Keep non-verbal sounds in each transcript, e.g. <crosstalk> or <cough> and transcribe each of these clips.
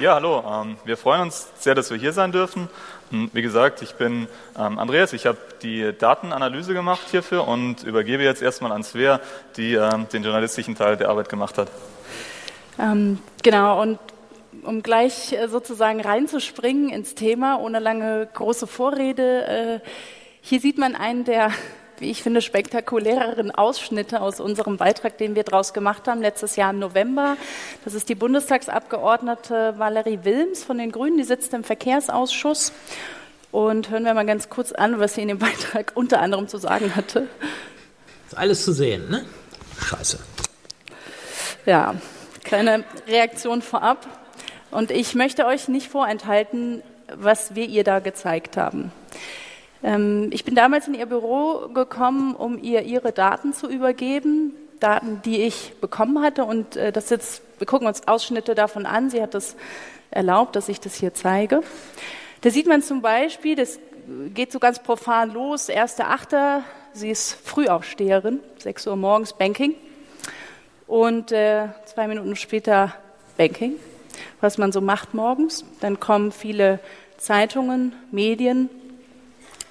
Ja, hallo. Ähm, wir freuen uns sehr, dass wir hier sein dürfen. Hm, wie gesagt, ich bin ähm, Andreas. Ich habe die Datenanalyse gemacht hierfür und übergebe jetzt erstmal an Svea, die ähm, den journalistischen Teil der Arbeit gemacht hat. Ähm, genau, und um gleich äh, sozusagen reinzuspringen ins Thema, ohne lange große Vorrede, äh, hier sieht man einen der wie ich finde, spektakuläreren Ausschnitte aus unserem Beitrag, den wir daraus gemacht haben, letztes Jahr im November. Das ist die Bundestagsabgeordnete Valerie Wilms von den Grünen, die sitzt im Verkehrsausschuss. Und hören wir mal ganz kurz an, was sie in dem Beitrag unter anderem zu sagen hatte. Ist alles zu sehen, ne? Scheiße. Ja, kleine Reaktion vorab. Und ich möchte euch nicht vorenthalten, was wir ihr da gezeigt haben. Ähm, ich bin damals in ihr Büro gekommen, um ihr ihre Daten zu übergeben, Daten, die ich bekommen hatte. Und äh, das jetzt, wir gucken uns Ausschnitte davon an. Sie hat das erlaubt, dass ich das hier zeige. Da sieht man zum Beispiel, das geht so ganz profan los, 1.8., sie ist Frühaufsteherin, 6 Uhr morgens Banking. Und äh, zwei Minuten später Banking, was man so macht morgens. Dann kommen viele Zeitungen, Medien,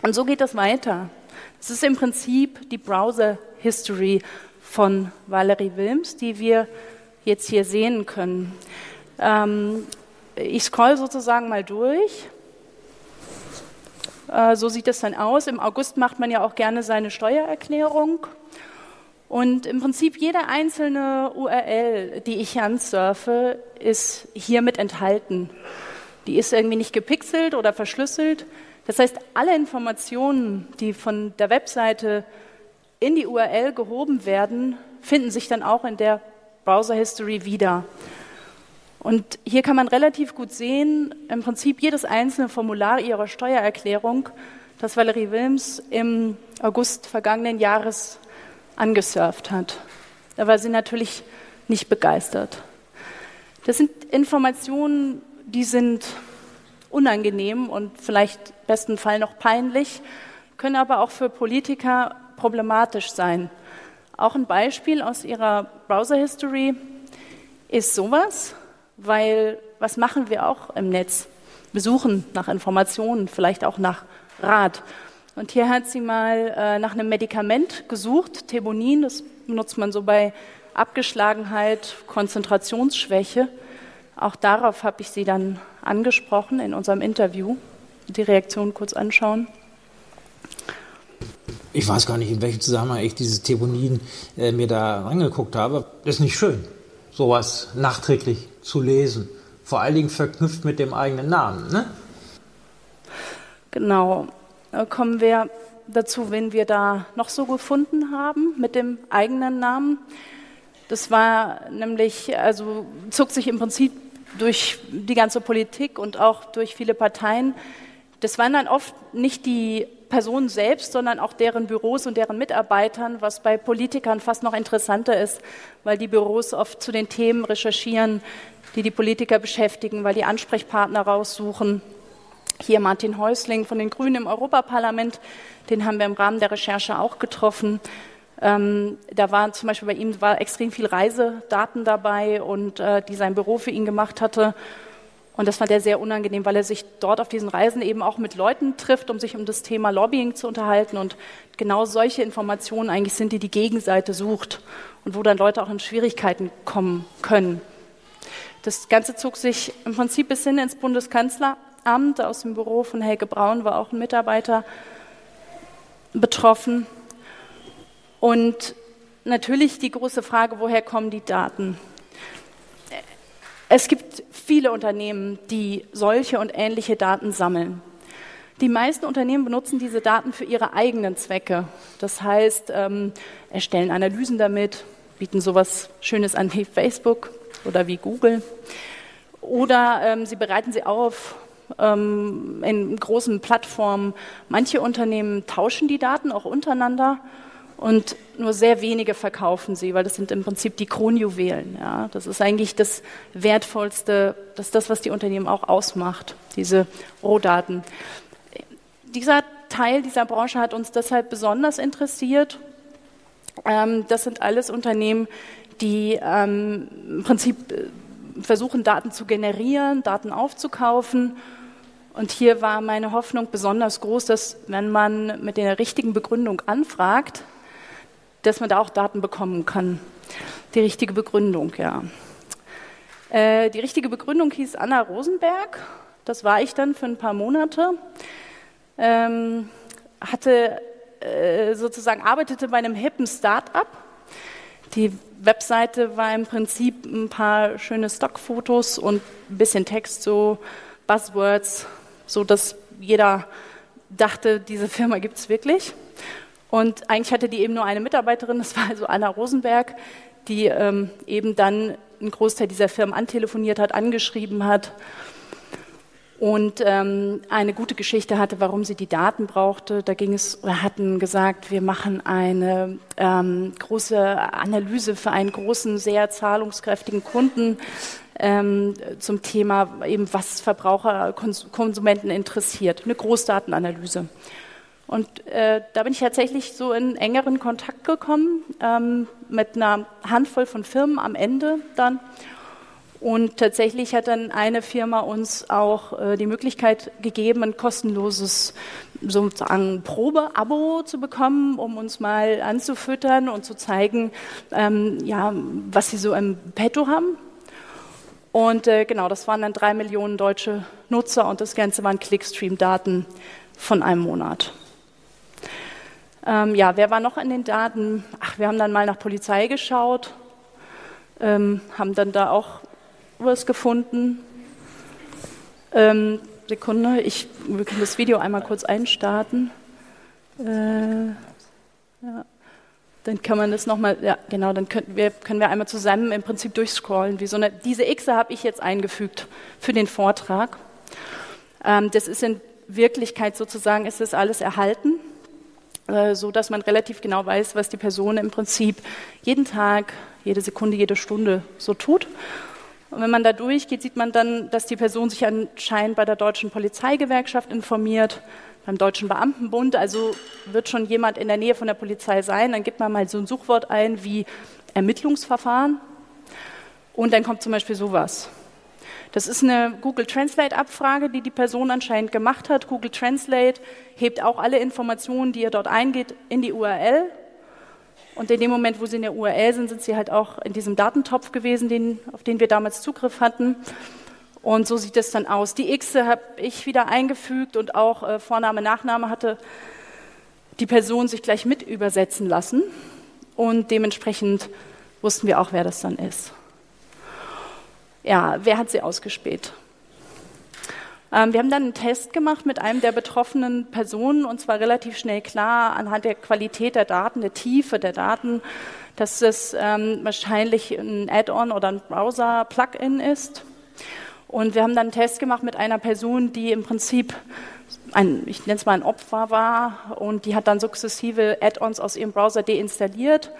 und so geht das weiter. Es ist im Prinzip die Browser History von Valerie Wilms, die wir jetzt hier sehen können. Ähm, ich scroll sozusagen mal durch. Äh, so sieht es dann aus. Im August macht man ja auch gerne seine Steuererklärung. Und im Prinzip jede einzelne URL, die ich ansurfe, ist hiermit enthalten. Die ist irgendwie nicht gepixelt oder verschlüsselt, das heißt, alle Informationen, die von der Webseite in die URL gehoben werden, finden sich dann auch in der Browser History wieder. Und hier kann man relativ gut sehen, im Prinzip jedes einzelne Formular ihrer Steuererklärung, das Valerie Wilms im August vergangenen Jahres angesurft hat. Da war sie natürlich nicht begeistert. Das sind Informationen, die sind unangenehm und vielleicht besten Fall noch peinlich, können aber auch für Politiker problematisch sein. Auch ein Beispiel aus Ihrer Browser-History ist sowas, weil was machen wir auch im Netz? Wir suchen nach Informationen, vielleicht auch nach Rat. Und hier hat sie mal äh, nach einem Medikament gesucht, Thebonin, das benutzt man so bei Abgeschlagenheit, Konzentrationsschwäche. Auch darauf habe ich sie dann angesprochen in unserem Interview. Die Reaktion kurz anschauen. Ich weiß gar nicht, in welchem Zusammenhang ich dieses Theonin äh, mir da angeguckt habe. Das ist nicht schön, sowas nachträglich zu lesen. Vor allen Dingen verknüpft mit dem eigenen Namen. Ne? Genau. Da kommen wir dazu, wenn wir da noch so gefunden haben mit dem eigenen Namen. Das war nämlich, also zog sich im Prinzip durch die ganze Politik und auch durch viele Parteien. Das waren dann oft nicht die Personen selbst, sondern auch deren Büros und deren Mitarbeitern, was bei Politikern fast noch interessanter ist, weil die Büros oft zu den Themen recherchieren, die die Politiker beschäftigen, weil die Ansprechpartner raussuchen. Hier Martin Häusling von den Grünen im Europaparlament, den haben wir im Rahmen der Recherche auch getroffen. Ähm, da waren zum Beispiel bei ihm war extrem viel Reisedaten dabei und äh, die sein Büro für ihn gemacht hatte. Und das fand er sehr unangenehm, weil er sich dort auf diesen Reisen eben auch mit Leuten trifft, um sich um das Thema Lobbying zu unterhalten. Und genau solche Informationen eigentlich sind, die die Gegenseite sucht und wo dann Leute auch in Schwierigkeiten kommen können. Das Ganze zog sich im Prinzip bis hin ins Bundeskanzleramt. Aus dem Büro von Helge Braun war auch ein Mitarbeiter betroffen. Und natürlich die große Frage, woher kommen die Daten? Es gibt viele Unternehmen, die solche und ähnliche Daten sammeln. Die meisten Unternehmen benutzen diese Daten für ihre eigenen Zwecke. Das heißt, ähm, erstellen Analysen damit, bieten sowas Schönes an wie Facebook oder wie Google. Oder ähm, sie bereiten sie auf ähm, in großen Plattformen. Manche Unternehmen tauschen die Daten auch untereinander und nur sehr wenige verkaufen sie, weil das sind im Prinzip die Kronjuwelen. Ja. Das ist eigentlich das Wertvollste, das ist das, was die Unternehmen auch ausmacht, diese Rohdaten. Dieser Teil dieser Branche hat uns deshalb besonders interessiert. Ähm, das sind alles Unternehmen, die ähm, im Prinzip äh, versuchen, Daten zu generieren, Daten aufzukaufen. Und hier war meine Hoffnung besonders groß, dass wenn man mit der richtigen Begründung anfragt, dass man da auch Daten bekommen kann. Die richtige Begründung, ja. Äh, die richtige Begründung hieß Anna Rosenberg. Das war ich dann für ein paar Monate. Ähm, hatte äh, sozusagen arbeitete bei einem hippen Start-up. Die Webseite war im Prinzip ein paar schöne Stockfotos und ein bisschen Text, so Buzzwords, so dass jeder dachte, diese Firma gibt es wirklich. Und eigentlich hatte die eben nur eine Mitarbeiterin, das war also Anna Rosenberg, die ähm, eben dann einen Großteil dieser Firmen antelefoniert hat, angeschrieben hat und ähm, eine gute Geschichte hatte, warum sie die Daten brauchte. Da ging es, hatten gesagt, wir machen eine ähm, große Analyse für einen großen, sehr zahlungskräftigen Kunden ähm, zum Thema eben, was Verbraucher, Konsumenten interessiert. Eine Großdatenanalyse. Und äh, da bin ich tatsächlich so in engeren Kontakt gekommen ähm, mit einer Handvoll von Firmen am Ende dann. Und tatsächlich hat dann eine Firma uns auch äh, die Möglichkeit gegeben, ein kostenloses sozusagen Probeabo zu bekommen, um uns mal anzufüttern und zu zeigen, ähm, ja, was sie so im Petto haben. Und äh, genau, das waren dann drei Millionen deutsche Nutzer und das Ganze waren Clickstream-Daten von einem Monat. Ähm, ja, wer war noch in den Daten? Ach, wir haben dann mal nach Polizei geschaut, ähm, haben dann da auch was gefunden. Ähm, Sekunde, ich wir können das Video einmal kurz einstarten. Äh, ja. Dann kann man das nochmal, ja genau, dann können wir, können wir einmal zusammen im Prinzip durchscrollen. Wie so eine, diese X habe ich jetzt eingefügt für den Vortrag. Ähm, das ist in Wirklichkeit sozusagen, ist das alles erhalten. Äh, so dass man relativ genau weiß, was die Person im Prinzip jeden Tag, jede Sekunde, jede Stunde so tut. Und wenn man da durchgeht, sieht man dann, dass die Person sich anscheinend bei der deutschen Polizeigewerkschaft informiert, beim Deutschen Beamtenbund, also wird schon jemand in der Nähe von der Polizei sein. Dann gibt man mal so ein Suchwort ein wie Ermittlungsverfahren und dann kommt zum Beispiel sowas. Das ist eine Google Translate-Abfrage, die die Person anscheinend gemacht hat. Google Translate hebt auch alle Informationen, die ihr dort eingeht, in die URL. Und in dem Moment, wo sie in der URL sind, sind sie halt auch in diesem Datentopf gewesen, den, auf den wir damals Zugriff hatten. Und so sieht es dann aus. Die X habe ich wieder eingefügt und auch äh, Vorname, Nachname hatte die Person sich gleich mit übersetzen lassen. Und dementsprechend wussten wir auch, wer das dann ist ja, wer hat sie ausgespäht? Ähm, wir haben dann einen Test gemacht mit einem der betroffenen Personen und zwar relativ schnell klar anhand der Qualität der Daten, der Tiefe der Daten, dass es ähm, wahrscheinlich ein Add-on oder ein Browser-Plugin ist. Und wir haben dann einen Test gemacht mit einer Person, die im Prinzip ein, ich nenne es mal ein Opfer war und die hat dann sukzessive Add-ons aus ihrem Browser deinstalliert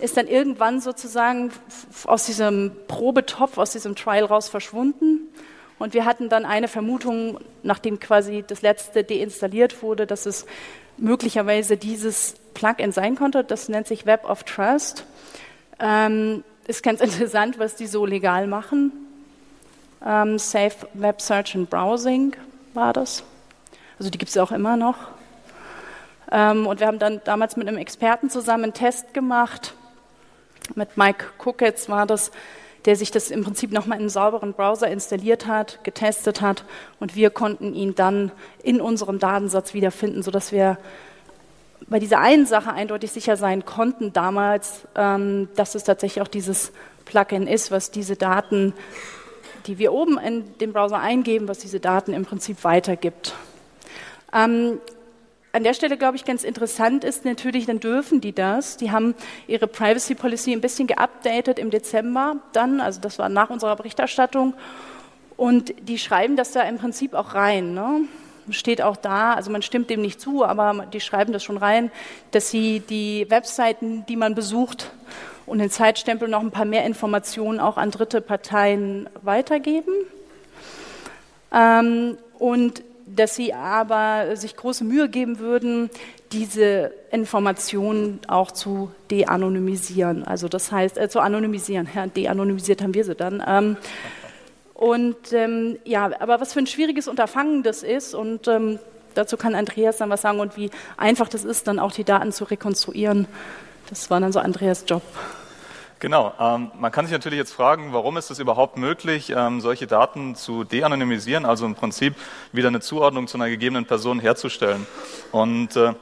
ist dann irgendwann sozusagen aus diesem Probetopf, aus diesem Trial raus verschwunden. Und wir hatten dann eine Vermutung, nachdem quasi das letzte deinstalliert wurde, dass es möglicherweise dieses Plugin sein konnte. Das nennt sich Web of Trust. Ähm, ist ganz <laughs> interessant, was die so legal machen. Ähm, Safe Web Search and Browsing war das. Also die gibt es auch immer noch. Ähm, und wir haben dann damals mit einem Experten zusammen einen Test gemacht, mit Mike Cooketz war das, der sich das im Prinzip nochmal in einen sauberen Browser installiert hat, getestet hat und wir konnten ihn dann in unserem Datensatz wiederfinden, sodass wir bei dieser einen Sache eindeutig sicher sein konnten damals, ähm, dass es tatsächlich auch dieses Plugin ist, was diese Daten, die wir oben in dem Browser eingeben, was diese Daten im Prinzip weitergibt. Ähm, an der Stelle, glaube ich, ganz interessant ist natürlich, dann dürfen die das. Die haben ihre Privacy Policy ein bisschen geupdatet im Dezember dann, also das war nach unserer Berichterstattung. Und die schreiben das da im Prinzip auch rein. Ne? Steht auch da, also man stimmt dem nicht zu, aber die schreiben das schon rein, dass sie die Webseiten, die man besucht, und den Zeitstempel noch ein paar mehr Informationen auch an dritte Parteien weitergeben. Ähm, und dass sie aber sich große Mühe geben würden, diese Informationen auch zu de-anonymisieren. Also das heißt, äh, zu anonymisieren. Ja, de-anonymisiert haben wir sie dann. Ähm, und ähm, ja, aber was für ein schwieriges Unterfangen das ist und ähm, dazu kann Andreas dann was sagen und wie einfach das ist, dann auch die Daten zu rekonstruieren. Das war dann so Andreas Job. Genau. Ähm, man kann sich natürlich jetzt fragen, warum ist es überhaupt möglich, ähm, solche Daten zu de-anonymisieren, also im Prinzip wieder eine Zuordnung zu einer gegebenen Person herzustellen. Und äh,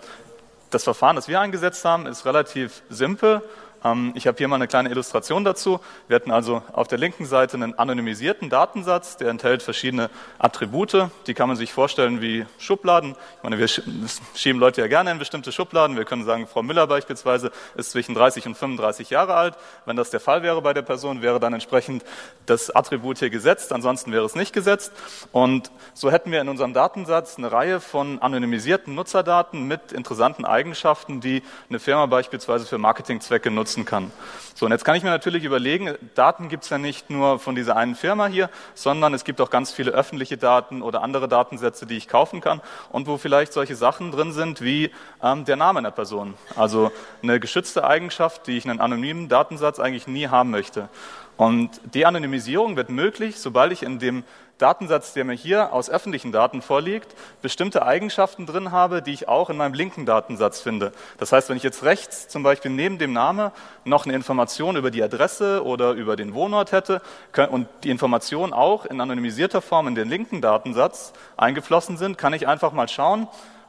das Verfahren, das wir eingesetzt haben, ist relativ simpel. Ähm, ich habe hier mal eine kleine Illustration dazu. Wir hatten also auf der linken Seite einen anonymisierten Datensatz, der enthält verschiedene Attribute. Die kann man sich vorstellen wie Schubladen. Ich meine, wir schieben Leute ja gerne in bestimmte Schubladen. Wir können sagen, Frau Müller beispielsweise ist zwischen 30 und 35 Jahre alt. Wenn das der Fall wäre bei der Person, wäre dann entsprechend das Attribut hier gesetzt. Ansonsten wäre es nicht gesetzt. Und so hätten wir in unserem Datensatz eine Reihe von anonymisierten Nutzerdaten mit interessanten Eigenschaften, die eine Firma beispielsweise für Marketingzwecke nutzt nutzen kann. So, und jetzt kann ich mir natürlich überlegen, Daten gibt es ja nicht nur von dieser einen Firma hier, sondern es gibt auch ganz viele öffentliche Daten oder andere Datensätze, die ich kaufen kann und wo vielleicht solche Sachen drin sind wie ähm, der Name einer Person. Also eine geschützte Eigenschaft, die ich in einem anonymen Datensatz eigentlich nie haben möchte. Und die Anonymisierung wird möglich, sobald ich in dem Datensatz, der mir hier aus öffentlichen Daten vorliegt, bestimmte Eigenschaften drin habe, die ich auch in meinem linken Datensatz finde. Das heißt, wenn ich jetzt rechts zum Beispiel neben dem Namen noch eine Information über die Adresse oder über den Wohnort hätte und die Informationen auch in anonymisierter Form in den linken Datensatz eingeflossen sind, kann ich einfach mal schauen,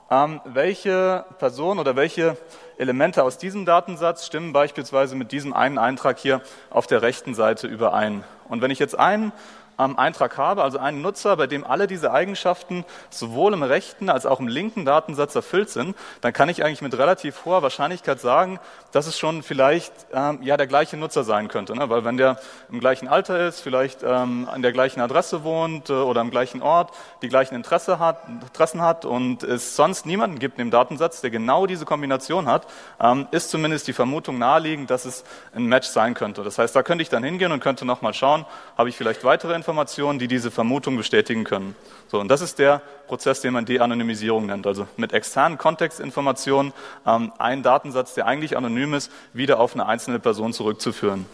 ähm, welche Person oder welche Elemente aus diesem Datensatz stimmen beispielsweise mit diesem einen Eintrag hier auf der rechten Seite überein. Und wenn ich jetzt einen ähm, Eintrag habe, also einen Nutzer, bei dem alle diese Eigenschaften sowohl im rechten als auch im linken Datensatz erfüllt sind, dann kann ich eigentlich mit relativ hoher Wahrscheinlichkeit sagen, dass es schon vielleicht ähm, ja der gleiche Nutzer sein könnte. Ne? Weil wenn der im gleichen Alter ist, vielleicht ähm, an der gleichen Adresse wohnt äh, oder am gleichen Ort, die gleichen Interesse hat, Interessen hat und es sonst niemanden gibt dem Datensatz, der genau diese Kombination hat, ähm, ist zumindest die Vermutung naheliegend, dass es ein Match sein könnte. Das heißt, da könnte ich dann hingehen und könnte nochmal schauen, habe ich vielleicht weitere Informationen Informationen, die diese Vermutung bestätigen können. So, und das ist der Prozess, den man De-Anonymisierung nennt. Also mit externen Kontextinformationen ähm, einen Datensatz, der eigentlich anonym ist, wieder auf eine einzelne Person zurückzuführen.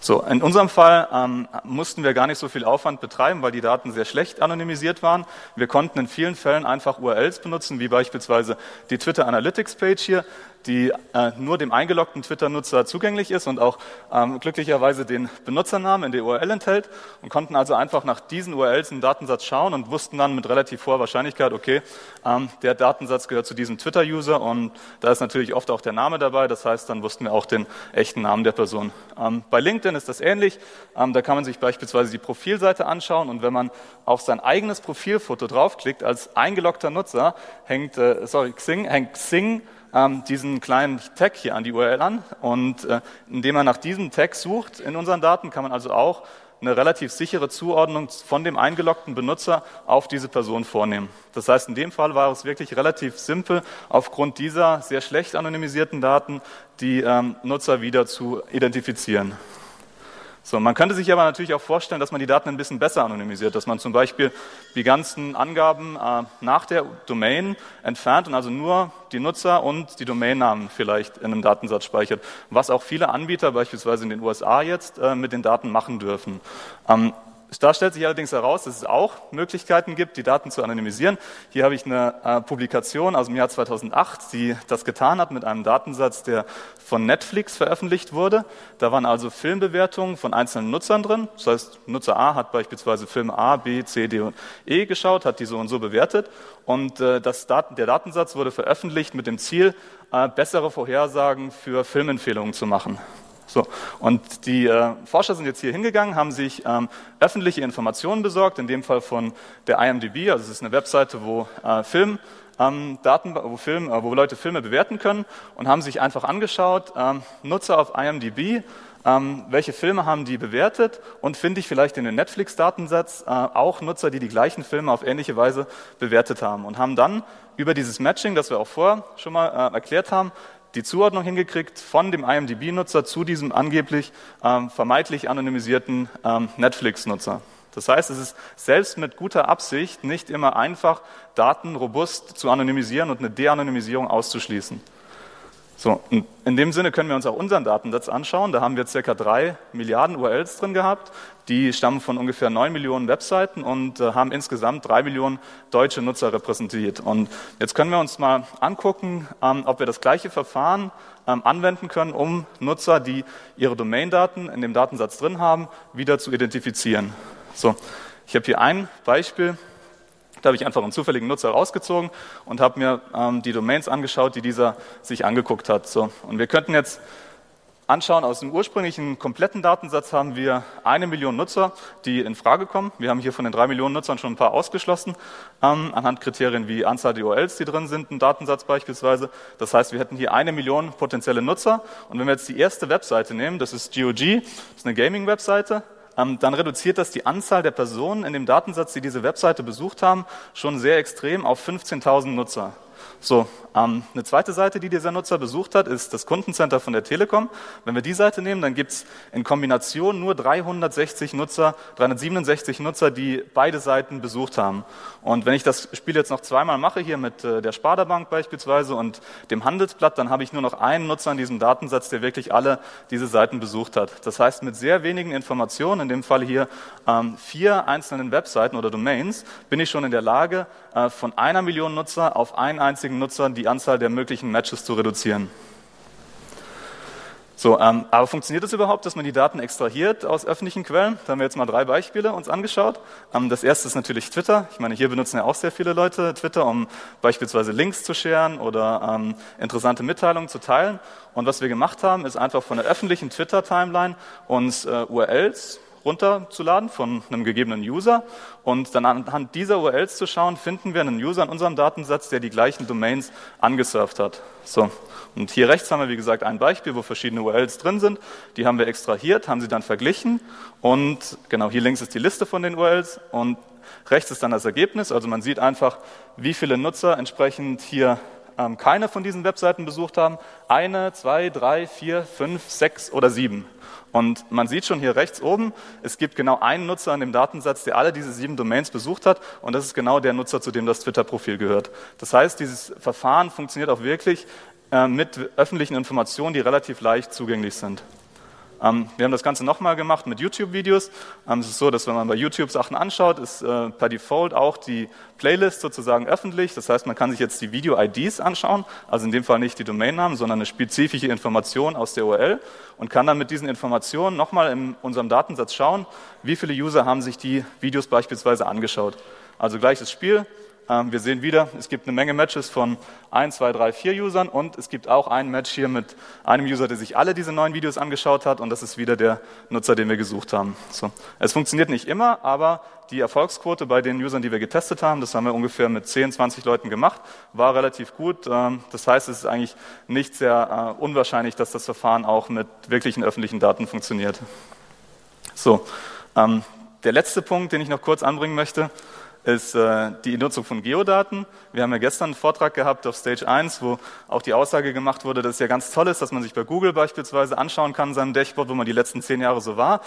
So, in unserem Fall ähm, mussten wir gar nicht so viel Aufwand betreiben, weil die Daten sehr schlecht anonymisiert waren. Wir konnten in vielen Fällen einfach URLs benutzen, wie beispielsweise die Twitter Analytics Page hier die äh, nur dem eingeloggten Twitter-Nutzer zugänglich ist und auch ähm, glücklicherweise den Benutzernamen in der URL enthält und konnten also einfach nach diesen URLs im Datensatz schauen und wussten dann mit relativ hoher Wahrscheinlichkeit, okay, ähm, der Datensatz gehört zu diesem Twitter-User und da ist natürlich oft auch der Name dabei, das heißt, dann wussten wir auch den echten Namen der Person. Ähm, bei LinkedIn ist das ähnlich, ähm, da kann man sich beispielsweise die Profilseite anschauen und wenn man auf sein eigenes Profilfoto draufklickt, als eingeloggter Nutzer hängt, äh, sorry, Xing, hängt Xing ähm, diesen kleinen Tag hier an die URL an. Und äh, indem man nach diesem Tag sucht in unseren Daten, kann man also auch eine relativ sichere Zuordnung von dem eingeloggten Benutzer auf diese Person vornehmen. Das heißt, in dem Fall war es wirklich relativ simpel, aufgrund dieser sehr schlecht anonymisierten Daten die ähm, Nutzer wieder zu identifizieren. So, man könnte sich aber natürlich auch vorstellen, dass man die Daten ein bisschen besser anonymisiert, dass man zum Beispiel die ganzen Angaben äh, nach der Domain entfernt und also nur die Nutzer und die Domainnamen vielleicht in einem Datensatz speichert, was auch viele Anbieter beispielsweise in den USA jetzt äh, mit den Daten machen dürfen. Ähm, da stellt sich allerdings heraus, dass es auch Möglichkeiten gibt, die Daten zu anonymisieren. Hier habe ich eine äh, Publikation aus dem Jahr 2008, die das getan hat mit einem Datensatz, der von Netflix veröffentlicht wurde. Da waren also Filmbewertungen von einzelnen Nutzern drin. Das heißt, Nutzer A hat beispielsweise Filme A, B, C, D und E geschaut, hat die so und so bewertet. Und äh, das Daten, der Datensatz wurde veröffentlicht mit dem Ziel, äh, bessere Vorhersagen für Filmempfehlungen zu machen. So, und die äh, Forscher sind jetzt hier hingegangen, haben sich ähm, öffentliche Informationen besorgt, in dem Fall von der IMDb, also es ist eine Webseite, wo äh, Film, ähm, Daten, wo, Film, äh, wo Leute Filme bewerten können und haben sich einfach angeschaut, ähm, Nutzer auf IMDb, ähm, welche Filme haben die bewertet und finde ich vielleicht in den Netflix-Datensatz äh, auch Nutzer, die die gleichen Filme auf ähnliche Weise bewertet haben und haben dann über dieses Matching, das wir auch vorher schon mal äh, erklärt haben, die Zuordnung hingekriegt von dem IMDb-Nutzer zu diesem angeblich ähm, vermeintlich anonymisierten ähm, Netflix-Nutzer. Das heißt, es ist selbst mit guter Absicht nicht immer einfach, Daten robust zu anonymisieren und eine De-Anonymisierung auszuschließen. So, in dem Sinne können wir uns auch unseren Datensatz anschauen. Da haben wir circa drei Milliarden URLs drin gehabt. Die stammen von ungefähr neun Millionen Webseiten und äh, haben insgesamt drei Millionen deutsche Nutzer repräsentiert. Und jetzt können wir uns mal angucken, ähm, ob wir das gleiche Verfahren ähm, anwenden können, um Nutzer, die ihre Domain-Daten in dem Datensatz drin haben, wieder zu identifizieren. So, ich habe hier ein Beispiel. Da habe ich einfach einen zufälligen Nutzer rausgezogen und habe mir ähm, die Domains angeschaut, die dieser sich angeguckt hat. So, und wir könnten jetzt anschauen, aus dem ursprünglichen kompletten Datensatz haben wir eine Million Nutzer, die in Frage kommen. Wir haben hier von den drei Millionen Nutzern schon ein paar ausgeschlossen, ähm, anhand Kriterien wie Anzahl der URLs, die drin sind, im Datensatz beispielsweise. Das heißt, wir hätten hier eine Million potenzielle Nutzer. Und wenn wir jetzt die erste Webseite nehmen, das ist GOG, das ist eine Gaming-Webseite, dann reduziert das die Anzahl der Personen in dem Datensatz, die diese Webseite besucht haben, schon sehr extrem auf 15.000 Nutzer. So, ähm, eine zweite Seite, die dieser Nutzer besucht hat, ist das Kundencenter von der Telekom. Wenn wir die Seite nehmen, dann gibt es in Kombination nur 360 Nutzer, 367 Nutzer, die beide Seiten besucht haben. Und wenn ich das Spiel jetzt noch zweimal mache, hier mit äh, der Sparda-Bank beispielsweise und dem Handelsblatt, dann habe ich nur noch einen Nutzer in diesem Datensatz, der wirklich alle diese Seiten besucht hat. Das heißt, mit sehr wenigen Informationen, in dem Fall hier ähm, vier einzelnen Webseiten oder Domains, bin ich schon in der Lage, äh, von einer Million Nutzer auf einen einzigen Nutzer die Anzahl der möglichen Matches zu reduzieren. So, ähm, aber funktioniert es das überhaupt, dass man die Daten extrahiert aus öffentlichen Quellen? Da haben wir jetzt mal drei Beispiele uns angeschaut. Ähm, das erste ist natürlich Twitter. Ich meine, hier benutzen ja auch sehr viele Leute Twitter, um beispielsweise Links zu scheren oder ähm, interessante Mitteilungen zu teilen. Und was wir gemacht haben, ist einfach von der öffentlichen Twitter-Timeline uns äh, URLs runterzuladen von einem gegebenen User und dann anhand dieser URLs zu schauen, finden wir einen User in unserem Datensatz, der die gleichen Domains angesurft hat. So. Und hier rechts haben wir, wie gesagt, ein Beispiel, wo verschiedene URLs drin sind. Die haben wir extrahiert, haben sie dann verglichen und genau hier links ist die Liste von den URLs und rechts ist dann das Ergebnis. Also man sieht einfach, wie viele Nutzer entsprechend hier ähm, keine von diesen Webseiten besucht haben. Eine, zwei, drei, vier, fünf, sechs oder sieben. Und man sieht schon hier rechts oben, es gibt genau einen Nutzer in dem Datensatz, der alle diese sieben Domains besucht hat. Und das ist genau der Nutzer, zu dem das Twitter-Profil gehört. Das heißt, dieses Verfahren funktioniert auch wirklich äh, mit öffentlichen Informationen, die relativ leicht zugänglich sind. Ähm, wir haben das Ganze nochmal gemacht mit YouTube-Videos. Ähm, es ist so, dass wenn man bei YouTube Sachen anschaut, ist äh, per Default auch die Playlist sozusagen öffentlich. Das heißt, man kann sich jetzt die Video-IDs anschauen, also in dem Fall nicht die Domainnamen, sondern eine spezifische Information aus der URL und kann dann mit diesen Informationen nochmal in unserem Datensatz schauen, wie viele User haben sich die Videos beispielsweise angeschaut. Also gleiches Spiel, wir sehen wieder, es gibt eine Menge Matches von 1, 2, 3, 4 Usern und es gibt auch ein Match hier mit einem User, der sich alle diese neuen Videos angeschaut hat und das ist wieder der Nutzer, den wir gesucht haben. So. Es funktioniert nicht immer, aber die Erfolgsquote bei den Usern, die wir getestet haben, das haben wir ungefähr mit 10, 20 Leuten gemacht, war relativ gut. Ähm, das heißt, es ist eigentlich nicht sehr äh, unwahrscheinlich, dass das Verfahren auch mit wirklichen öffentlichen Daten funktioniert. So, ähm, der letzte Punkt, den ich noch kurz anbringen möchte, ist äh, die Nutzung von Geodaten. Wir haben ja gestern einen Vortrag gehabt auf Stage 1, wo auch die Aussage gemacht wurde, dass es ja ganz toll ist, dass man sich bei Google beispielsweise anschauen kann, seinem Dashboard, wo man die letzten zehn Jahre so war.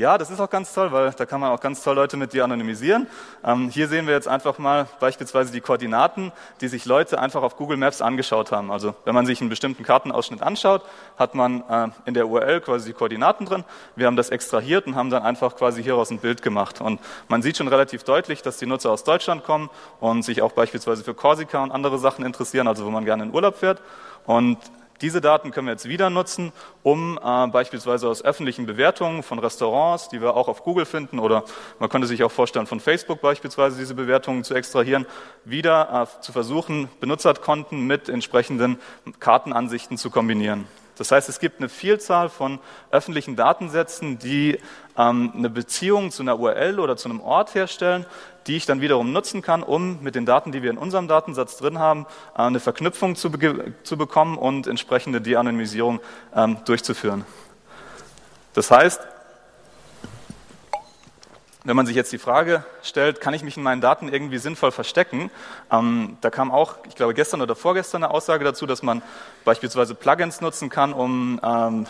Ja, das ist auch ganz toll, weil da kann man auch ganz toll Leute mit dir anonymisieren. Ähm, hier sehen wir jetzt einfach mal beispielsweise die Koordinaten, die sich Leute einfach auf Google Maps angeschaut haben. Also wenn man sich einen bestimmten Kartenausschnitt anschaut, hat man äh, in der URL quasi die Koordinaten drin. Wir haben das extrahiert und haben dann einfach quasi hieraus ein Bild gemacht. Und man sieht schon relativ deutlich, dass die Nutzer aus Deutschland kommen und sich auch beispielsweise für Korsika und andere Sachen interessieren, also wo man gerne in Urlaub fährt. Und diese Daten können wir jetzt wieder nutzen, um äh, beispielsweise aus öffentlichen Bewertungen von Restaurants, die wir auch auf Google finden, oder man könnte sich auch vorstellen, von Facebook beispielsweise diese Bewertungen zu extrahieren, wieder äh, zu versuchen, Benutzerkonten mit entsprechenden Kartenansichten zu kombinieren. Das heißt, es gibt eine Vielzahl von öffentlichen Datensätzen, die ähm, eine Beziehung zu einer URL oder zu einem Ort herstellen, die ich dann wiederum nutzen kann, um mit den Daten, die wir in unserem Datensatz drin haben, eine Verknüpfung zu, be zu, bekommen und entsprechende De-Anonymisierung ähm, durchzuführen. Das heißt, wenn man sich jetzt die Frage stellt, kann ich mich in meinen Daten irgendwie sinnvoll verstecken? Ähm, da kam auch, ich glaube, gestern oder vorgestern eine Aussage dazu, dass man beispielsweise Plugins nutzen kann, um ähm,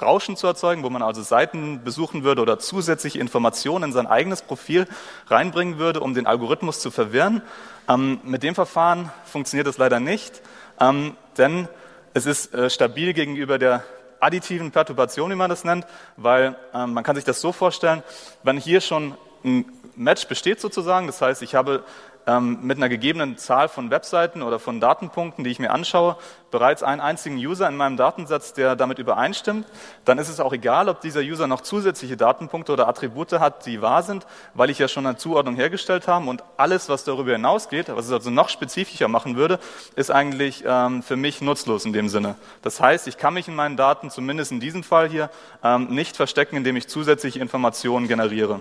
Rauschen zu erzeugen, wo man also Seiten besuchen würde oder zusätzliche Informationen in sein eigenes Profil reinbringen würde, um den Algorithmus zu verwirren. Ähm, mit dem Verfahren funktioniert das leider nicht, ähm, denn es ist äh, stabil gegenüber der additiven Perturbation, wie man das nennt, weil ähm, man kann sich das so vorstellen, wenn hier schon ein Match besteht sozusagen, das heißt, ich habe ähm, mit einer gegebenen Zahl von Webseiten oder von Datenpunkten, die ich mir anschaue, bereits einen einzigen User in meinem Datensatz, der damit übereinstimmt, dann ist es auch egal, ob dieser User noch zusätzliche Datenpunkte oder Attribute hat, die wahr sind, weil ich ja schon eine Zuordnung hergestellt habe und alles, was darüber hinausgeht, was es also noch spezifischer machen würde, ist eigentlich ähm, für mich nutzlos in dem Sinne. Das heißt, ich kann mich in meinen Daten, zumindest in diesem Fall hier, ähm, nicht verstecken, indem ich zusätzliche Informationen generiere.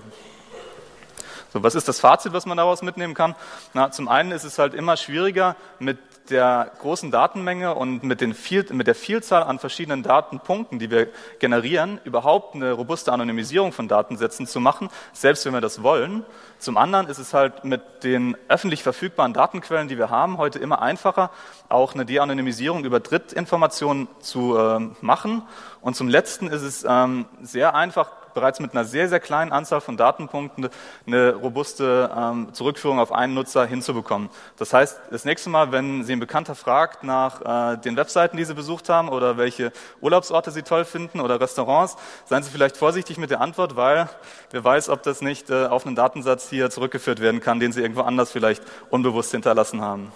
So, was ist das Fazit, was man daraus mitnehmen kann? Na, zum einen ist es halt immer schwieriger, mit der großen Datenmenge und mit, den viel, mit der Vielzahl an verschiedenen Datenpunkten, die wir generieren, überhaupt eine robuste Anonymisierung von Datensätzen zu machen, selbst wenn wir das wollen. Zum anderen ist es halt mit den öffentlich verfügbaren Datenquellen, die wir haben, heute immer einfacher, auch eine De-Anonymisierung über Drittinformationen zu äh, machen. Und zum Letzten ist es ähm, sehr einfach, bereits mit einer sehr, sehr kleinen Anzahl von Datenpunkten eine robuste ähm, Zurückführung auf einen Nutzer hinzubekommen. Das heißt, das nächste Mal, wenn Sie ein Bekannter fragt nach äh, den Webseiten, die Sie besucht haben oder welche Urlaubsorte Sie toll finden oder Restaurants, seien Sie vielleicht vorsichtig mit der Antwort, weil wer weiß, ob das nicht äh, auf einen Datensatz hier zurückgeführt werden kann, den Sie irgendwo anders vielleicht unbewusst hinterlassen haben.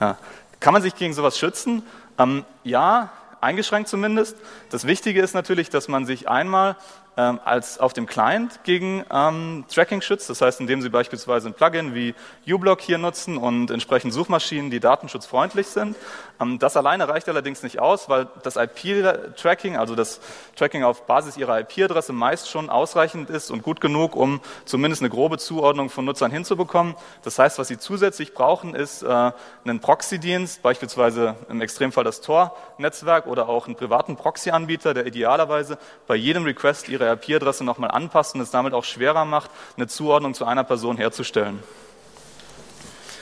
Ja. Kann man sich gegen sowas schützen? Ähm, ja, eingeschränkt zumindest. Das Wichtige ist natürlich, dass man sich einmal ähm, als auf dem Client gegen ähm, Tracking schützt. Das heißt, indem Sie beispielsweise ein Plugin wie uBlock hier nutzen und entsprechend Suchmaschinen, die datenschutzfreundlich sind. Ähm, das alleine reicht allerdings nicht aus, weil das IP-Tracking, also das Tracking auf Basis Ihrer IP-Adresse meist schon ausreichend ist und gut genug, um zumindest eine grobe Zuordnung von Nutzern hinzubekommen. Das heißt, was Sie zusätzlich brauchen, ist äh, einen Proxy-Dienst, beispielsweise im Extremfall das Tor-Netzwerk oder auch einen privaten Proxy-Anbieter, der idealerweise bei jedem Request Ihre ihre IP-Adresse nochmal anpasst und es damit auch schwerer macht, eine Zuordnung zu einer Person herzustellen.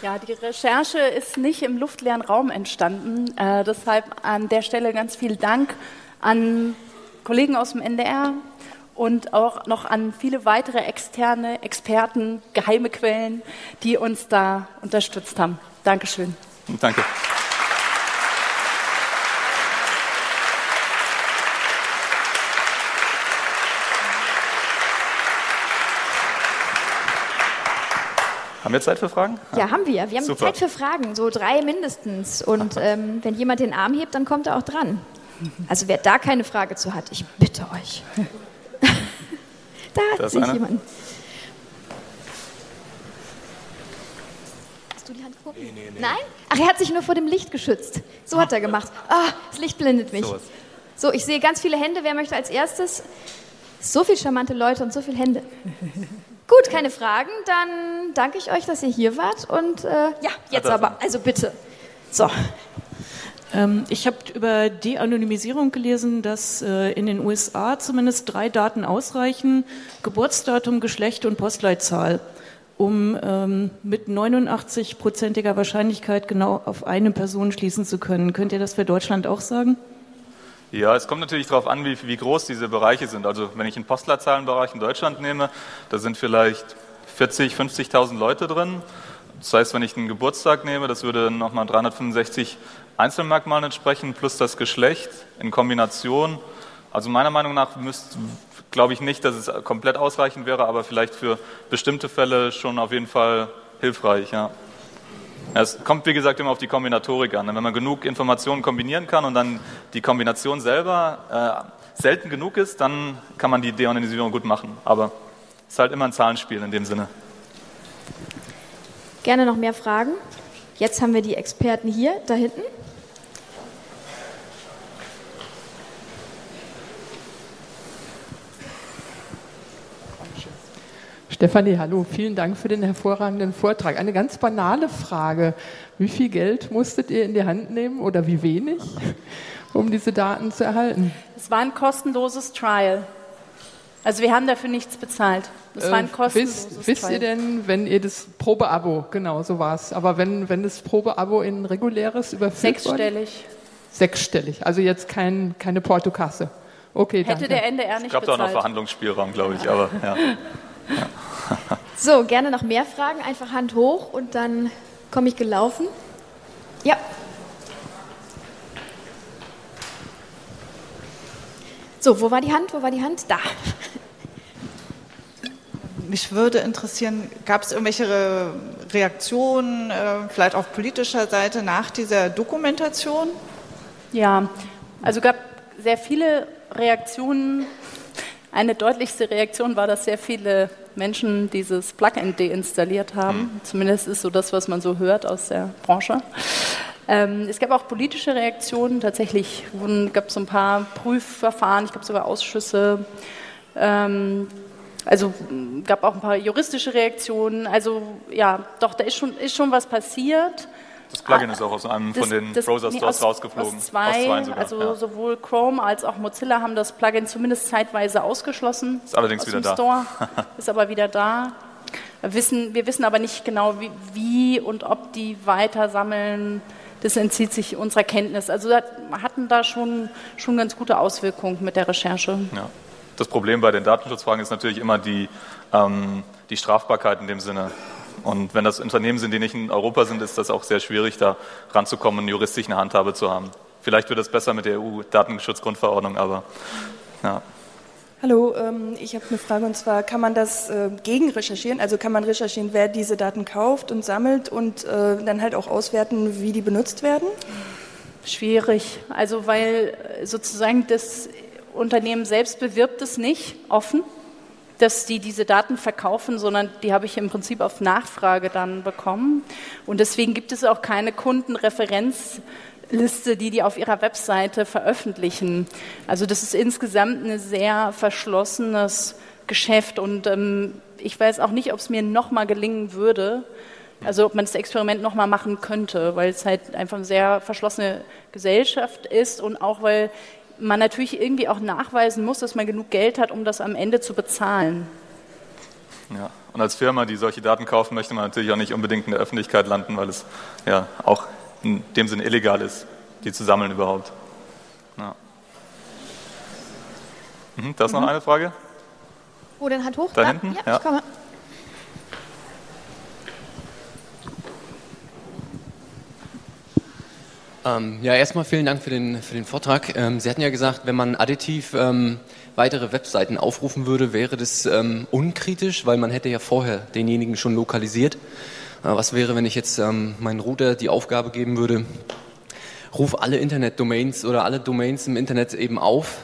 Ja, die Recherche ist nicht im luftleeren Raum entstanden. Äh, deshalb an der Stelle ganz viel Dank an Kollegen aus dem NDR und auch noch an viele weitere externe Experten, geheime Quellen, die uns da unterstützt haben. Dankeschön. Danke. Haben wir Zeit für Fragen? Ja, haben wir. Wir haben Super. Zeit für Fragen, so drei mindestens. Und <laughs> ähm, wenn jemand den Arm hebt, dann kommt er auch dran. Also wer da keine Frage zu hat, ich bitte euch. <laughs> da hat sich jemand. Hast du die Hand geguckt? Nee, nee, nee. Nein? Ach, er hat sich nur vor dem Licht geschützt. So hat er gemacht. Ah, das Licht blendet mich. So, ich sehe ganz viele Hände. Wer möchte als erstes? So viele charmante Leute und so viele Hände. Gut, keine Fragen. Dann danke ich euch, dass ihr hier wart. Und äh, ja, jetzt aber, also bitte. So. Ähm, ich habe über De-Anonymisierung gelesen, dass äh, in den USA zumindest drei Daten ausreichen: Geburtsdatum, Geschlecht und Postleitzahl, um ähm, mit 89-prozentiger Wahrscheinlichkeit genau auf eine Person schließen zu können. Könnt ihr das für Deutschland auch sagen? Ja, es kommt natürlich darauf an, wie, wie, groß diese Bereiche sind. Also wenn ich einen Postleitzahlenbereich in Deutschland nehme, da sind vielleicht 40, 50.000 Leute drin. Das heißt, wenn ich einen Geburtstag nehme, das würde nochmal 365 Einzelmerkmalen entsprechen, plus das Geschlecht in Kombination. Also meiner Meinung nach glaube ich nicht, dass es komplett ausreichend wäre, aber vielleicht für bestimmte Fälle schon auf jeden Fall hilfreich. Ja. Es kommt, wie gesagt, immer auf die Kombinatorik an. Wenn man genug Informationen kombinieren kann und dann die Kombination selber äh, selten genug ist, dann kann man die Deonisierung gut machen. Aber es ist halt immer ein Zahlenspiel in dem Sinne. Gerne noch mehr Fragen. Jetzt haben wir die Experten hier, da hinten. Stefanie, hallo, vielen Dank für den hervorragenden Vortrag. Eine ganz banale Frage. Wie viel Geld musstet ihr in die Hand nehmen oder wie wenig, um diese Daten zu erhalten? Es war ein kostenloses Trial. Also wir haben dafür nichts bezahlt. Das war ein äh, kostenloses wisst, wisst Trial. ihr denn, wenn ihr das Probeabo, genau so war es, aber wenn, wenn das Probeabo in reguläres überführt Sechsstellig. Wurde? Sechsstellig, also jetzt kein, keine Portokasse. Okay, Hätte danke. der NDR nicht Es gab da auch noch bezahlt. Verhandlungsspielraum, glaube ich, aber ja. <laughs> <laughs> So, gerne noch mehr Fragen. Einfach Hand hoch und dann komme ich gelaufen. Ja. So, wo war die Hand? Wo war die Hand? Da. <laughs> Mich würde interessieren, gab es irgendwelche Re Reaktionen, äh, vielleicht auf politischer Seite nach dieser Dokumentation? Ja, also gab sehr viele Reaktionen. Eine deutlichste Reaktion war, dass sehr viele Menschen dieses Plugin deinstalliert haben. Zumindest ist so das, was man so hört aus der Branche. Ähm, es gab auch politische Reaktionen. Tatsächlich wurden, gab es so ein paar Prüfverfahren, ich glaube sogar Ausschüsse. Ähm, also gab auch ein paar juristische Reaktionen. Also ja, doch, da ist schon, ist schon was passiert. Das Plugin ist auch aus einem von den Browser-Stores aus, rausgeflogen. Aus zwei, zweien sogar, also ja. sowohl Chrome als auch Mozilla haben das Plugin zumindest zeitweise ausgeschlossen. Ist allerdings aus wieder da. Store, <laughs> ist aber wieder da. Wir wissen, wir wissen aber nicht genau, wie, wie und ob die weiter sammeln. Das entzieht sich unserer Kenntnis. Also hatten da schon, schon ganz gute Auswirkungen mit der Recherche. Ja. Das Problem bei den Datenschutzfragen ist natürlich immer die, ähm, die Strafbarkeit in dem Sinne. Und wenn das Unternehmen sind, die nicht in Europa sind, ist das auch sehr schwierig, da ranzukommen und juristisch eine Handhabe zu haben. Vielleicht wird es besser mit der EU-Datenschutzgrundverordnung, aber ja. Hallo, ähm, ich habe eine Frage und zwar, kann man das äh, gegen recherchieren? Also kann man recherchieren, wer diese Daten kauft und sammelt und äh, dann halt auch auswerten, wie die benutzt werden? Schwierig. Also weil äh, sozusagen das Unternehmen selbst bewirbt es nicht offen, dass die diese Daten verkaufen, sondern die habe ich im Prinzip auf Nachfrage dann bekommen. Und deswegen gibt es auch keine Kundenreferenzliste, die die auf ihrer Webseite veröffentlichen. Also das ist insgesamt ein sehr verschlossenes Geschäft und ähm, ich weiß auch nicht, ob es mir nochmal gelingen würde, also ob man das Experiment nochmal machen könnte, weil es halt einfach eine sehr verschlossene Gesellschaft ist und auch weil man natürlich irgendwie auch nachweisen muss, dass man genug Geld hat, um das am Ende zu bezahlen. Ja. Und als Firma, die solche Daten kaufen, möchte man natürlich auch nicht unbedingt in der Öffentlichkeit landen, weil es ja auch in dem Sinne illegal ist, die zu sammeln überhaupt. Ja. Mhm, da ist noch eine Frage. Wo denn Hand hoch? Da hinten? Ja, Ja. ich komme. Ähm, ja, erstmal vielen Dank für den, für den Vortrag. Ähm, Sie hatten ja gesagt, wenn man additiv ähm, weitere Webseiten aufrufen würde, wäre das ähm, unkritisch, weil man hätte ja vorher denjenigen schon lokalisiert. Äh, was wäre, wenn ich jetzt ähm, meinen Router die Aufgabe geben würde, ruf alle Internetdomains oder alle Domains im Internet eben auf,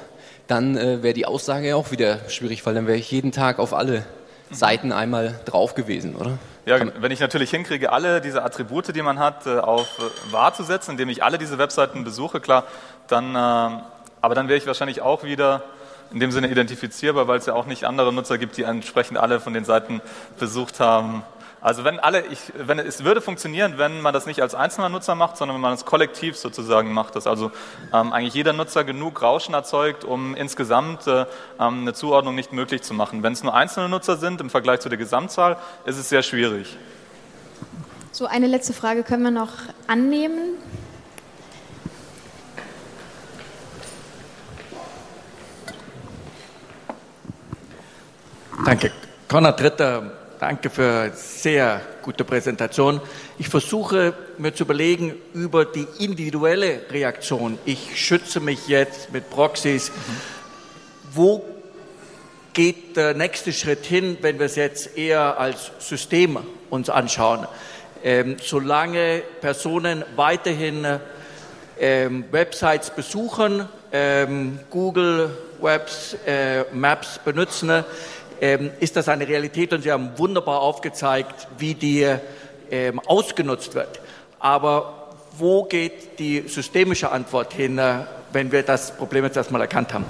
dann äh, wäre die Aussage ja auch wieder schwierig, weil dann wäre ich jeden Tag auf alle Seiten einmal drauf gewesen, oder? Ja, wenn ich natürlich hinkriege, alle diese Attribute, die man hat, äh, auf äh, wahr zu setzen, indem ich alle diese Webseiten besuche, klar, dann, ähm, aber dann wäre ich wahrscheinlich auch wieder in dem Sinne identifizierbar, weil es ja auch nicht andere Nutzer gibt, die entsprechend alle von den Seiten besucht haben. Also wenn alle, ich, wenn es würde funktionieren, wenn man das nicht als einzelner Nutzer macht, sondern wenn man es kollektiv sozusagen macht, dass also ähm, eigentlich jeder Nutzer genug Rauschen erzeugt, um insgesamt äh, ähm, eine Zuordnung nicht möglich zu machen. Wenn es nur einzelne Nutzer sind im Vergleich zu der Gesamtzahl, ist es sehr schwierig. So, eine letzte Frage können wir noch annehmen. Danke. Konrad Dritter, danke für sehr gute Präsentation. Ich versuche mir zu überlegen über die individuelle Reaktion. Ich schütze mich jetzt mit Proxys. Wo geht der nächste Schritt hin, wenn wir es jetzt eher als System uns anschauen? Ähm, solange Personen weiterhin ähm, Websites besuchen, ähm, Google Webs, äh, Maps benutzen, ähm, ist das eine Realität und Sie haben wunderbar aufgezeigt, wie die ähm, ausgenutzt wird. Aber wo geht die systemische Antwort hin, äh, wenn wir das Problem jetzt erstmal erkannt haben?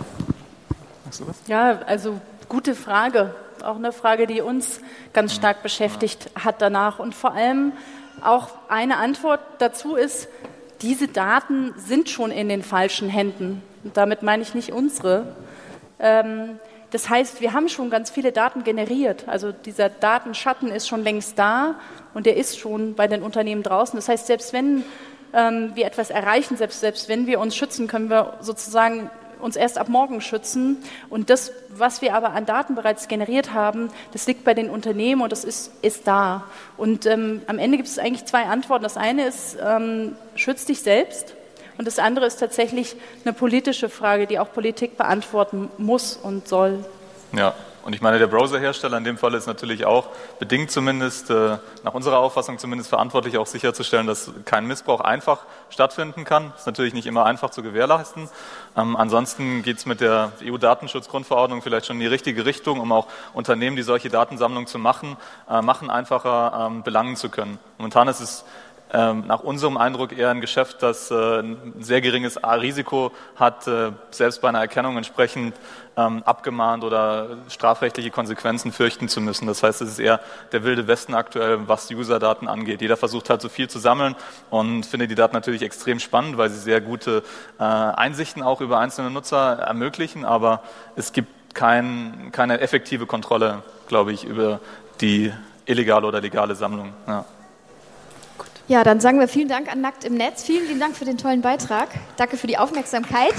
Ja, also gute Frage. Auch eine Frage, die uns ganz stark beschäftigt hat danach. Und vor allem auch eine Antwort dazu ist, diese Daten sind schon in den falschen Händen. Und damit meine ich nicht unsere. Ähm, das heißt, wir haben schon ganz viele Daten generiert. Also dieser Datenschatten ist schon längst da und der ist schon bei den Unternehmen draußen. Das heißt, selbst wenn ähm, wir etwas erreichen, selbst, selbst wenn wir uns schützen, können wir sozusagen uns erst ab morgen schützen. Und das, was wir aber an Daten bereits generiert haben, das liegt bei den Unternehmen und das ist, ist da. Und ähm, am Ende gibt es eigentlich zwei Antworten. Das eine ist, ähm, schütz dich selbst. Und das andere ist tatsächlich eine politische Frage, die auch Politik beantworten muss und soll. Ja, und ich meine, der Browserhersteller in dem Fall ist natürlich auch bedingt zumindest, äh, nach unserer Auffassung zumindest verantwortlich, auch sicherzustellen, dass kein Missbrauch einfach stattfinden kann. Ist natürlich nicht immer einfach zu gewährleisten. Ähm, ansonsten geht es mit der EU-Datenschutzgrundverordnung vielleicht schon in die richtige Richtung, um auch Unternehmen, die solche Datensammlungen zu machen, äh, machen einfacher ähm, belangen zu können. Momentan ist es nach unserem Eindruck eher ein Geschäft, das äh, ein sehr geringes Risiko hat, äh, selbst bei einer Erkennung entsprechend ähm, abgemahnt oder strafrechtliche Konsequenzen fürchten zu müssen. Das heißt, es ist eher der wilde Westen aktuell, was User-Daten angeht. Jeder versucht halt so viel zu sammeln und findet die Daten natürlich extrem spannend, weil sie sehr gute äh, Einsichten auch über einzelne Nutzer ermöglichen, aber es gibt kein, keine effektive Kontrolle, glaube ich, über die illegale oder legale Sammlung. Ja. Ja, dann sagen wir vielen Dank an Nackt im Netz. Vielen lieben Dank für den tollen Beitrag. Danke für die Aufmerksamkeit.